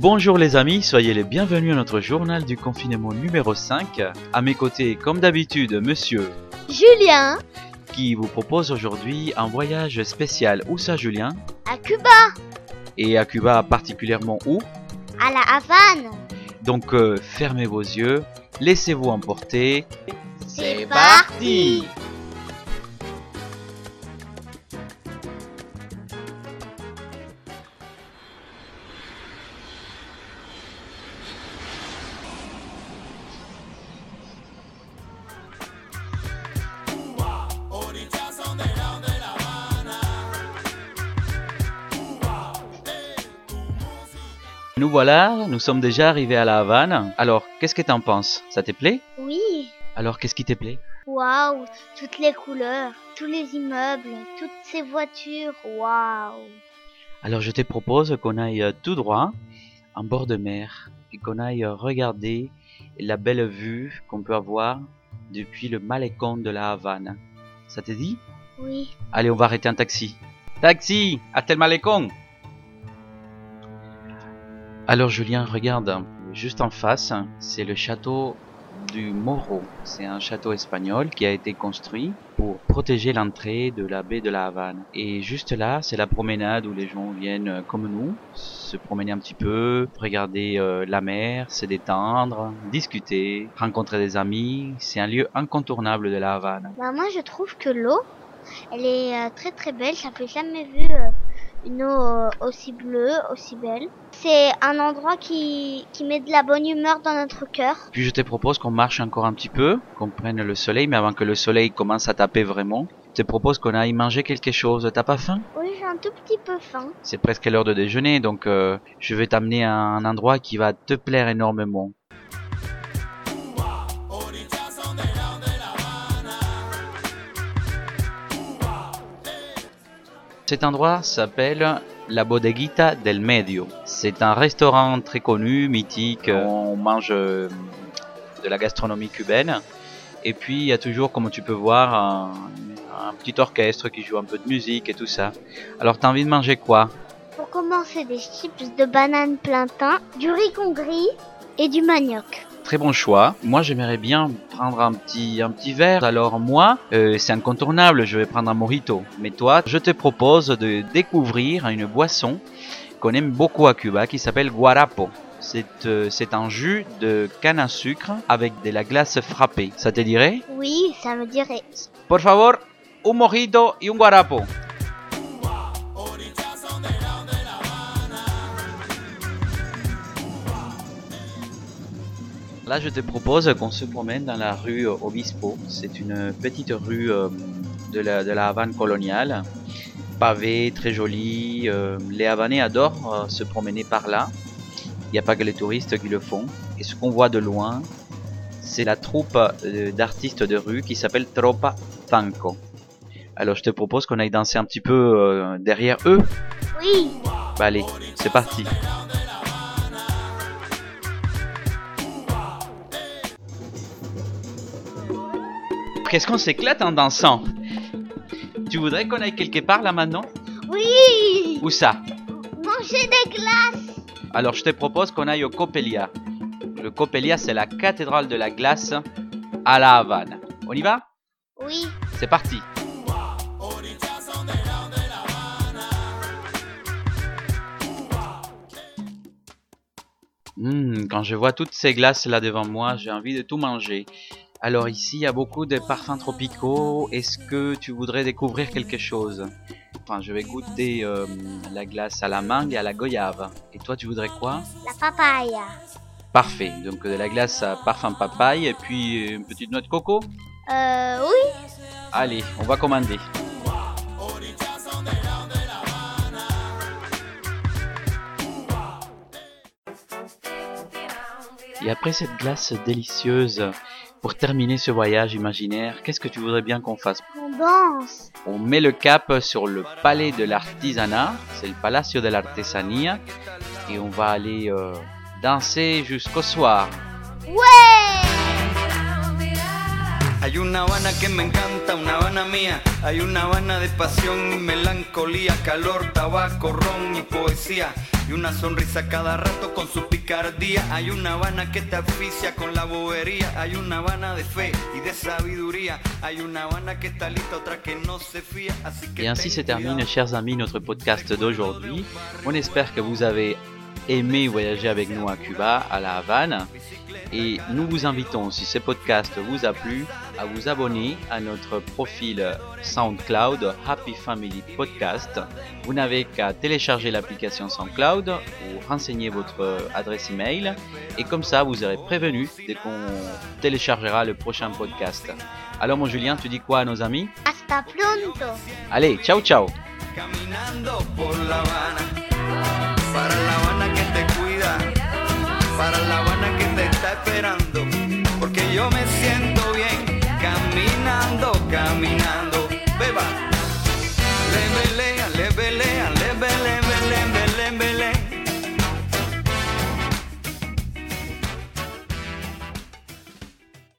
Bonjour les amis, soyez les bienvenus à notre journal du confinement numéro 5. À mes côtés, comme d'habitude, monsieur Julien qui vous propose aujourd'hui un voyage spécial. Où ça Julien? À Cuba, Et à Cuba particulièrement où? À la Havane. Donc euh, fermez vos yeux, laissez-vous emporter. C'est parti Nous voilà, nous sommes déjà arrivés à la Havane. Alors, qu'est-ce que t'en penses? Ça te plaît? Oui, Alors, qu'est-ce qui te plaît? Waouh, toutes les couleurs, tous les immeubles, toutes ces voitures, waouh. Alors, je te propose qu'on aille tout droit en bord de mer et qu'on aille regarder la belle vue qu'on peut avoir depuis le malécon de la Havane. Ça te dit? Oui, Allez, on va arrêter un taxi. Taxi Hasta el malecón Alors Julien, regarde, juste en face, c'est le château du Morro. C'est un château espagnol qui a été construit pour protéger l'entrée de la baie de la Havane. Et juste là, c'est la promenade où les gens viennent euh, comme nous, se promener un petit peu, regarder euh, la mer, se détendre, discuter, rencontrer des amis. C'est un lieu incontournable de la Havane. bah moi je trouve que l'eau, elle est euh, très très belle. J'avais jamais vu une eau euh, aussi bleue, aussi belle. C'est un endroit qui, qui met de la bonne humeur dans notre cœur. Puis je te propose qu'on marche encore un petit peu, qu'on prenne le soleil, mais avant que le soleil commence à taper vraiment, je te propose qu'on aille manger quelque chose. T'as pas faim? Oui, j'ai un tout petit peu faim. C'est presque l'heure de déjeuner, donc euh, je vais t'amener à un endroit qui va te plaire énormément. Cet endroit s'appelle la Bodeguita del Medio. C'est un restaurant très connu, mythique. On mange euh, de la gastronomie cubaine. Et puis il y a toujours, comme tu peux voir, un, un petit orchestre qui joue un peu de musique et tout ça. Alors t'as envie de manger quoi? Pour commencer, des chips de banane plantain, du riz gris et du manioc. Très bon choix. Moi, j'aimerais bien prendre un petit, un petit verre. Alors moi, euh, c'est incontournable, je vais prendre un mojito. Mais toi, je te propose de découvrir une boisson qu'on aime beaucoup à Cuba qui s'appelle guarapo. C'est euh, un jus de canne à sucre avec de la glace frappée. Ça te dirait? Oui, ça me dirait. Por favor, un mojito y un guarapo. Là, je te propose qu'on se promène dans la rue euh, Obispo. C'est une petite rue euh, de la, de la Havane coloniale, pavée, très jolie. Euh, les Havanais adorent se promener par là. Il n'y a pas que les touristes qui le font. Et ce qu'on voit de loin, c'est la troupe d'artistes de rue qui s'appelle Tropa Tanco. Alors, je te propose qu'on aille danser un petit peu derrière eux. Oui, Bah allez, c'est parti. Qu'est-ce qu'on s'éclate en dansant. Tu voudrais qu'on aille quelque part là maintenant? Oui. Où ça? Manger des glaces. Alors je te propose qu'on aille au Copelia. Le Copelia c'est la cathédrale de la glace à la Havane. On y va? Oui, C'est parti. Hmm, quand je vois toutes ces glaces là devant moi, j'ai envie de tout manger. Alors ici, il y a beaucoup de parfums tropicaux. Est-ce que tu voudrais découvrir quelque chose? Enfin, je vais goûter euh, la glace à la mangue et à la goyave. Et toi, tu voudrais quoi? La papaya. Parfait. Donc de la glace à parfum papaye et puis une petite noix de coco? Euh, oui, Allez, on va commander. Et après cette glace délicieuse, pour terminer ce voyage imaginaire, qu'est-ce que tu voudrais bien qu'on fasse? On danse. On met le cap sur le palais de l'artisanat, c'est le Palacio de l'Artesanía, et on va aller euh, danser jusqu'au soir. Ouais Hay una Habana que me encanta, una Habana mía. Hay una Habana de pasión y melancolía, calor, tabaco, ron y poesía. y una sonrisa cada rato con su picardía. Hay una Habana que te asfixia con la bobería, hay una Habana de fe y de sabiduría, hay una Habana que está lista, otra que no se fía. Así que Et ainsi se termine, chers amis, notre podcast d'aujourd'hui. On espère que vous avez aimé voyager avec nous à Cuba, à la Havane. Et nous vous invitons, si ce podcast vous a plu, à vous abonner à notre profil SoundCloud Happy Family Podcast. Vous n'avez qu'à télécharger l'application SoundCloud ou renseigner votre adresse email. Et comme ça, vous serez prévenu dès qu'on téléchargera le prochain podcast. Alors mon Julien, tu dis quoi à nos amis? Hasta pronto. Allez, ciao ciao